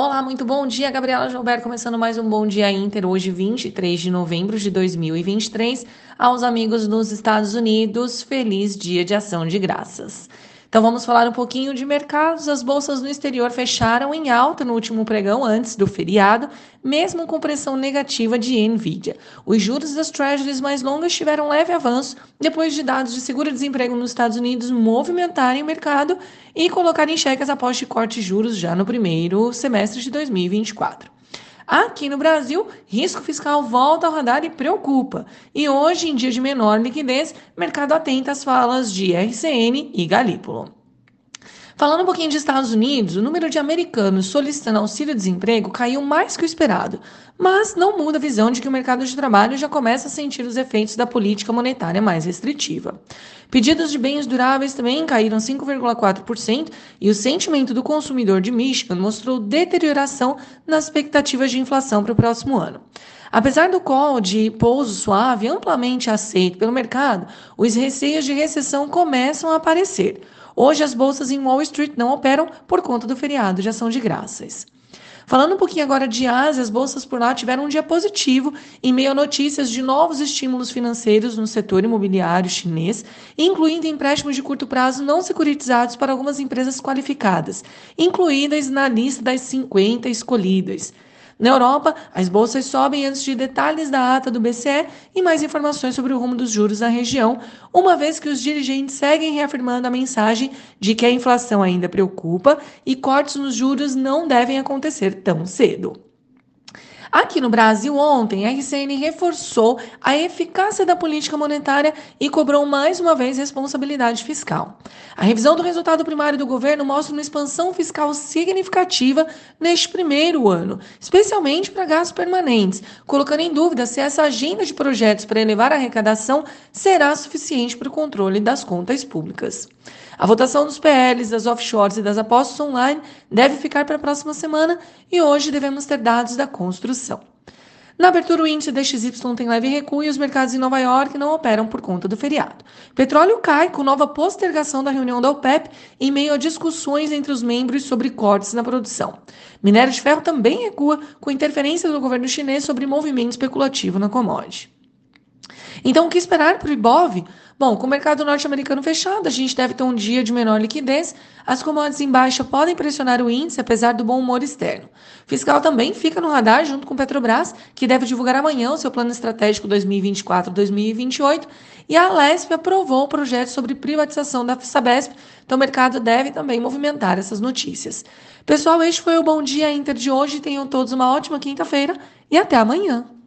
Olá, muito bom dia, Gabriela Gilberto, começando mais um Bom Dia Inter, hoje 23 de novembro de 2023. Aos amigos nos Estados Unidos, feliz dia de ação de graças. Então vamos falar um pouquinho de mercados. As bolsas no exterior fecharam em alta no último pregão antes do feriado, mesmo com pressão negativa de Nvidia. Os juros das treasuries mais longas tiveram leve avanço depois de dados de seguro-desemprego nos Estados Unidos movimentarem o mercado e colocarem em xeque as apostas de corte de juros já no primeiro semestre de 2024. Aqui no Brasil, risco fiscal volta ao radar e preocupa. E hoje, em dia de menor liquidez, mercado atenta às falas de RCN e Galípolo. Falando um pouquinho de Estados Unidos, o número de americanos solicitando auxílio-desemprego caiu mais que o esperado, mas não muda a visão de que o mercado de trabalho já começa a sentir os efeitos da política monetária mais restritiva. Pedidos de bens duráveis também caíram 5,4% e o sentimento do consumidor de Michigan mostrou deterioração nas expectativas de inflação para o próximo ano. Apesar do call de pouso suave amplamente aceito pelo mercado, os receios de recessão começam a aparecer. Hoje, as bolsas em Wall Street não operam por conta do feriado de ação de graças. Falando um pouquinho agora de Ásia, as bolsas por lá tiveram um dia positivo em meio a notícias de novos estímulos financeiros no setor imobiliário chinês, incluindo empréstimos de curto prazo não securitizados para algumas empresas qualificadas, incluídas na lista das 50 escolhidas. Na Europa, as bolsas sobem antes de detalhes da ata do BCE e mais informações sobre o rumo dos juros na região, uma vez que os dirigentes seguem reafirmando a mensagem de que a inflação ainda preocupa e cortes nos juros não devem acontecer tão cedo. Aqui no Brasil, ontem, a RCN reforçou a eficácia da política monetária e cobrou mais uma vez responsabilidade fiscal. A revisão do resultado primário do governo mostra uma expansão fiscal significativa neste primeiro ano, especialmente para gastos permanentes, colocando em dúvida se essa agenda de projetos para elevar a arrecadação será suficiente para o controle das contas públicas. A votação dos PLs, das offshores e das apostas online deve ficar para a próxima semana e hoje devemos ter dados da construção. Na abertura, o índice DXY tem leve recuo e os mercados em Nova York não operam por conta do feriado. Petróleo cai com nova postergação da reunião da OPEP em meio a discussões entre os membros sobre cortes na produção. Minério de ferro também recua com interferência do governo chinês sobre movimento especulativo na commodity. Então, o que esperar para o Ibov? Bom, com o mercado norte-americano fechado, a gente deve ter um dia de menor liquidez. As commodities em baixa podem pressionar o índice, apesar do bom humor externo. Fiscal também fica no radar junto com Petrobras, que deve divulgar amanhã o seu plano estratégico 2024-2028. E a Alesp aprovou o projeto sobre privatização da Sabesp, então o mercado deve também movimentar essas notícias. Pessoal, este foi o Bom Dia Inter de hoje. Tenham todos uma ótima quinta-feira e até amanhã.